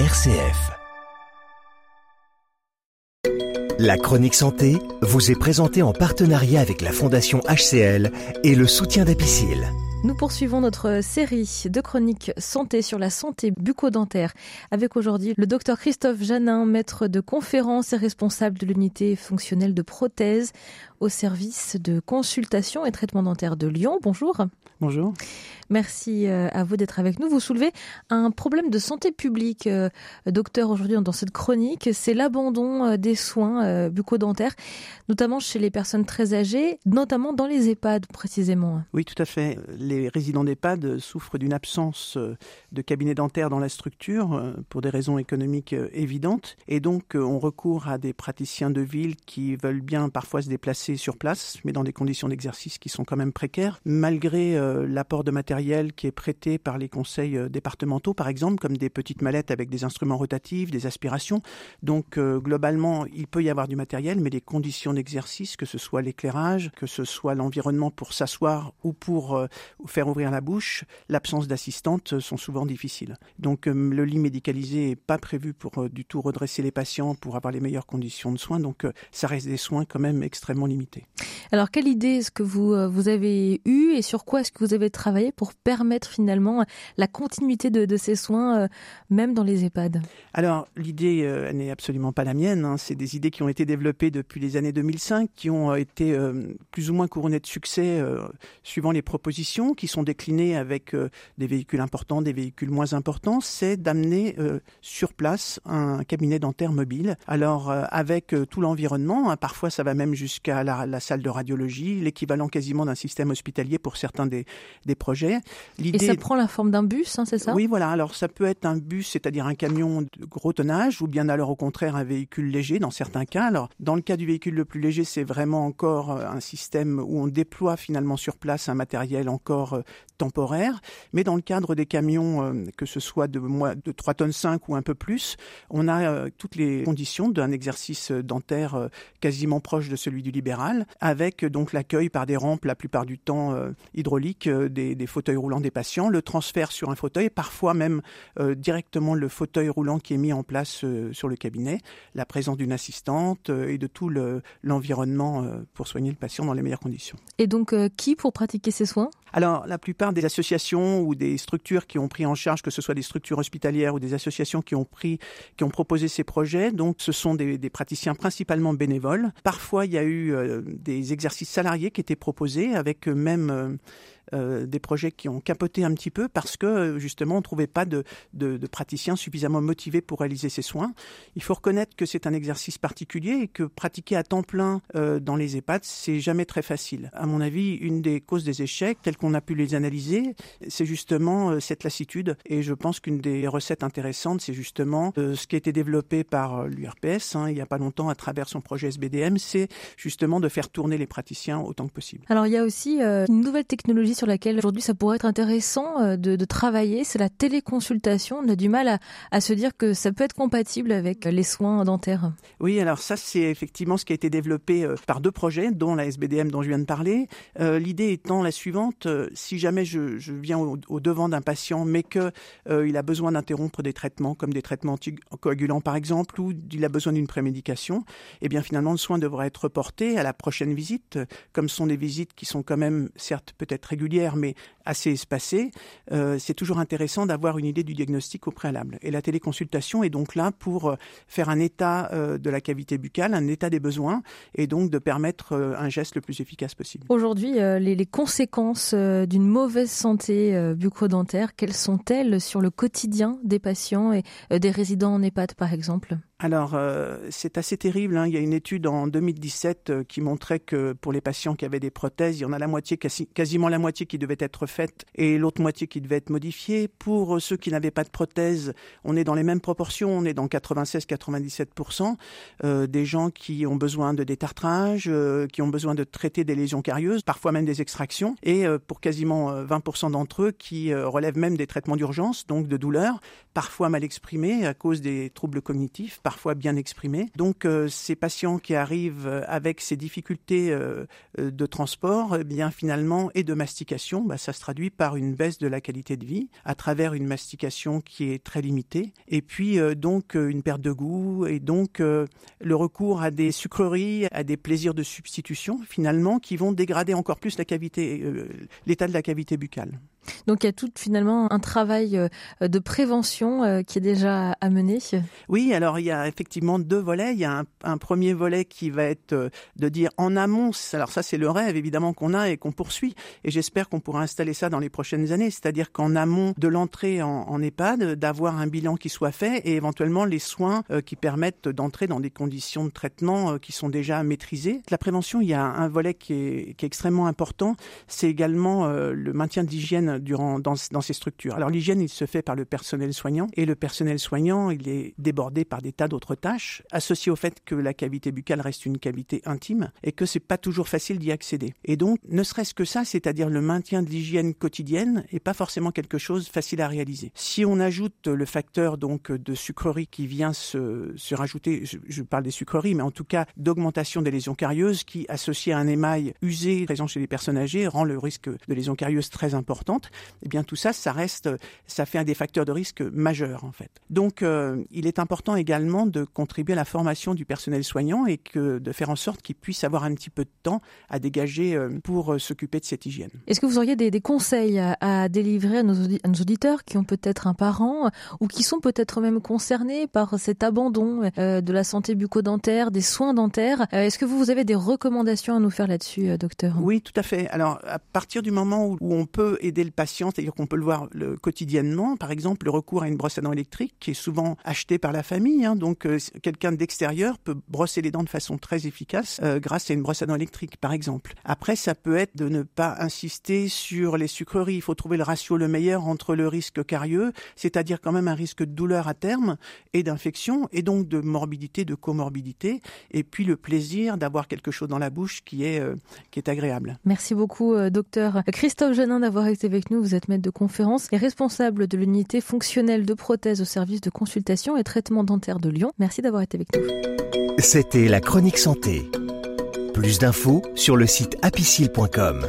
RCF. La chronique santé vous est présentée en partenariat avec la Fondation HCL et le soutien d'Apicil. Nous poursuivons notre série de chroniques santé sur la santé bucco-dentaire avec aujourd'hui le docteur Christophe Janin, maître de conférence et responsable de l'unité fonctionnelle de prothèse au service de consultation et traitement dentaire de Lyon. Bonjour. Bonjour. Merci euh, à vous d'être avec nous. Vous soulevez un problème de santé publique, euh, docteur, aujourd'hui dans cette chronique, c'est l'abandon euh, des soins bucco-dentaires, notamment chez les personnes très âgées, notamment dans les EHPAD précisément. Oui, tout à fait. Les résidents d'EHPAD souffrent d'une absence de cabinet dentaire dans la structure pour des raisons économiques évidentes, et donc on recourt à des praticiens de ville qui veulent bien parfois se déplacer sur place, mais dans des conditions d'exercice qui sont quand même précaires, malgré l'apport de matériel qui est prêté par les conseils euh, départementaux, par exemple, comme des petites mallettes avec des instruments rotatifs, des aspirations. Donc, euh, globalement, il peut y avoir du matériel, mais les conditions d'exercice, que ce soit l'éclairage, que ce soit l'environnement pour s'asseoir ou pour euh, faire ouvrir la bouche, l'absence d'assistante sont souvent difficiles. Donc, le lit médicalisé n'est pas prévu pour du tout redresser les patients pour avoir les meilleures conditions de soins. Donc, ça reste des soins quand même extrêmement limités. Alors, quelle idée est-ce que vous, vous avez eue et sur quoi est-ce que vous avez travaillé pour permettre finalement la continuité de, ces soins, euh, même dans les EHPAD? Alors, l'idée euh, n'est absolument pas la mienne. Hein. C'est des idées qui ont été développées depuis les années 2005, qui ont euh, été plus ou moins couronnées de succès suivant les propositions, qui sont déclinées avec des véhicules importants, des véhicules moins importants. C'est d'amener sur place un cabinet dentaire mobile. Alors, avec tout l'environnement, hein, parfois ça va même jusqu'à la, salle de radiologie, l'équivalent quasiment d'un système hospitalier pour certains des, des projets et ça prend la forme d'un bus, hein, c'est ça? Oui, voilà. Alors ça peut être un bus, c'est-à-dire un camion de gros tonnage, ou bien alors au contraire un véhicule léger dans certains cas. Alors dans le cas du véhicule le plus léger, c'est vraiment encore euh, un système où on déploie finalement sur place un matériel encore euh, temporaire. Mais dans le cadre des camions, euh, que ce soit de, de 3 tonnes 5 ou un peu plus, on a toutes les conditions d'un exercice dentaire quasiment proche de celui du libéral, avec donc l'accueil par des rampes la plupart du temps hydrauliques des, des fauteuil roulant des patients, le transfert sur un fauteuil, parfois même euh, directement le fauteuil roulant qui est mis en place euh, sur le cabinet, la présence d'une assistante euh, et de tout l'environnement pour soigner le patient dans les meilleures conditions. Et donc, qui pour pratiquer ces soins? Alors, la plupart des associations ou des structures qui ont pris en charge, que ce soit des structures hospitalières ou des associations qui ont pris, qui ont proposé ces projets, donc ce sont des, praticiens principalement bénévoles. Parfois, il y a eu des exercices salariés qui étaient proposés avec même euh, des projets qui ont capoté un petit peu parce que justement on ne trouvait pas de, de, praticiens suffisamment motivés pour réaliser ces soins. Il faut reconnaître que c'est un exercice particulier et que pratiquer à temps plein euh, dans les EHPAD, c'est jamais très facile. À mon avis, une des causes des échecs, telles qu'on a pu les analyser, c'est justement euh, cette lassitude. Et je pense qu'une des recettes intéressantes, c'est justement ce qui a été développé par l'URPS hein, il n'y a pas longtemps à travers son projet SBDM, c'est justement de faire tourner les praticiens autant que possible. Alors il y a aussi une nouvelle technologie sur laquelle aujourd'hui ça pourrait être intéressant euh, de, travailler, c'est la téléconsultation. On a du mal à, se dire que ça peut être compatible avec les soins dentaires. Oui, alors ça c'est effectivement ce qui a été développé euh, par deux projets, dont la SBDM dont je viens de parler. Euh, l'idée étant la suivante si jamais je, viens au, devant d'un patient, mais que il a besoin d'interrompre des traitements, comme des traitements anticoagulants par exemple, ou il a besoin d'une prémédication, eh bien finalement le soin devrait être reporté à la prochaine visite, comme ce sont des visites qui sont quand même certes peut-être régulières mais assez espacée, euh, c'est toujours intéressant d'avoir une idée du diagnostic au préalable. Et la téléconsultation est donc là pour euh, faire un état euh, de la cavité buccale, un état des besoins, et donc de permettre un geste le plus efficace possible. Aujourd'hui, les, conséquences d'une mauvaise santé bucco-dentaire, quelles sont-elles sur le quotidien des patients et des résidents en EHPAD, par exemple? Alors, euh, c'est assez terrible. Hein. Il y a une étude en 2017 euh, qui montrait que pour les patients qui avaient des prothèses, il y en a la moitié, quasiment la moitié qui devait être et l'autre moitié qui devait être modifiée. Pour ceux qui n'avaient pas de prothèse, on est dans les mêmes proportions. On est dans 96-97% euh, des gens qui ont besoin de détartrage, qui ont besoin de traiter des lésions carieuses, parfois même des extractions. Et pour quasiment 20% d'entre eux qui relèvent même des traitements d'urgence, donc de douleurs, parfois mal exprimées à cause des troubles cognitifs parfois bien exprimé. Donc euh, ces patients qui arrivent avec ces difficultés euh, euh, de transport, eh bien finalement et de mastication, bah, ça se traduit par une baisse de la qualité de vie à travers une mastication qui est très limitée et puis donc une perte de goût et donc le recours à des sucreries, à des plaisirs de substitution finalement qui vont dégrader encore plus l'état de la cavité buccale. Donc il y a tout finalement un travail euh, de prévention euh, qui est déjà à mener. Oui, alors il y a effectivement deux volets. Il y a un, premier volet qui va être euh, de dire en amont. Alors ça c'est le rêve évidemment qu'on a et qu'on poursuit. Et j'espère qu'on pourra installer ça dans les prochaines années. C'est-à-dire qu'en amont de l'entrée en, EHPAD, d'avoir un bilan qui soit fait et éventuellement les soins qui permettent d'entrer dans des conditions de traitement qui sont déjà maîtrisées. La prévention, il y a un volet qui est, qui est extrêmement important. C'est également le maintien de durant dans, dans ces structures. Alors l'hygiène, il se fait par le personnel soignant et le personnel soignant, il est débordé par des tas d'autres tâches associées au fait que la cavité buccale reste une cavité intime et que c'est pas toujours facile d'y accéder. Et donc, ne serait-ce que ça, c'est-à-dire le maintien de l'hygiène quotidienne, est pas forcément quelque chose facile à réaliser. Si on ajoute le facteur donc de sucrerie qui vient se, se rajouter, je, parle des sucreries, mais en tout cas d'augmentation des lésions carieuses qui, associé à un émail usé présent chez les personnes âgées, rend le risque de lésions carieuses très important eh bien tout ça, ça reste, ça fait un des facteurs de risque majeurs en fait. Donc euh, il est important également de contribuer à la formation du personnel soignant et que de faire en sorte qu'il puisse avoir un petit peu de temps à dégager euh, pour euh, s'occuper de cette hygiène. Est-ce que vous auriez des, des conseils à, à, délivrer à nos, à nos, auditeurs qui ont peut-être un parent ou qui sont peut-être même concernés par cet abandon euh, de la santé bucco-dentaire, des soins dentaires? Est-ce que vous, vous avez des recommandations à nous faire là-dessus, docteur? Oui, tout à fait. Alors à partir du moment où, où on peut aider le patient, c'est-à-dire qu'on peut le voir quotidiennement. Par exemple, le recours à une brosse à dents électrique qui est souvent achetée par la famille. Hein, donc, euh, quelqu'un d'extérieur peut brosser les dents de façon très efficace euh, grâce à une brosse à dents électrique, par exemple. Après, ça peut être de ne pas insister sur les sucreries. Il faut trouver le ratio le meilleur entre le risque carieux, c'est-à-dire quand même un risque de douleur à terme et d'infection, et donc de morbidité, de comorbidité, et puis le plaisir d'avoir quelque chose dans la bouche qui est, euh, qui est agréable. Merci beaucoup, docteur Christophe Genin, d'avoir été avec nous. Vous êtes maître de conférence et responsable de l'unité fonctionnelle de prothèse au service de consultation et traitement dentaire de Lyon. Merci d'avoir été avec nous. C'était la chronique santé. Plus d'infos sur le site apicile.com.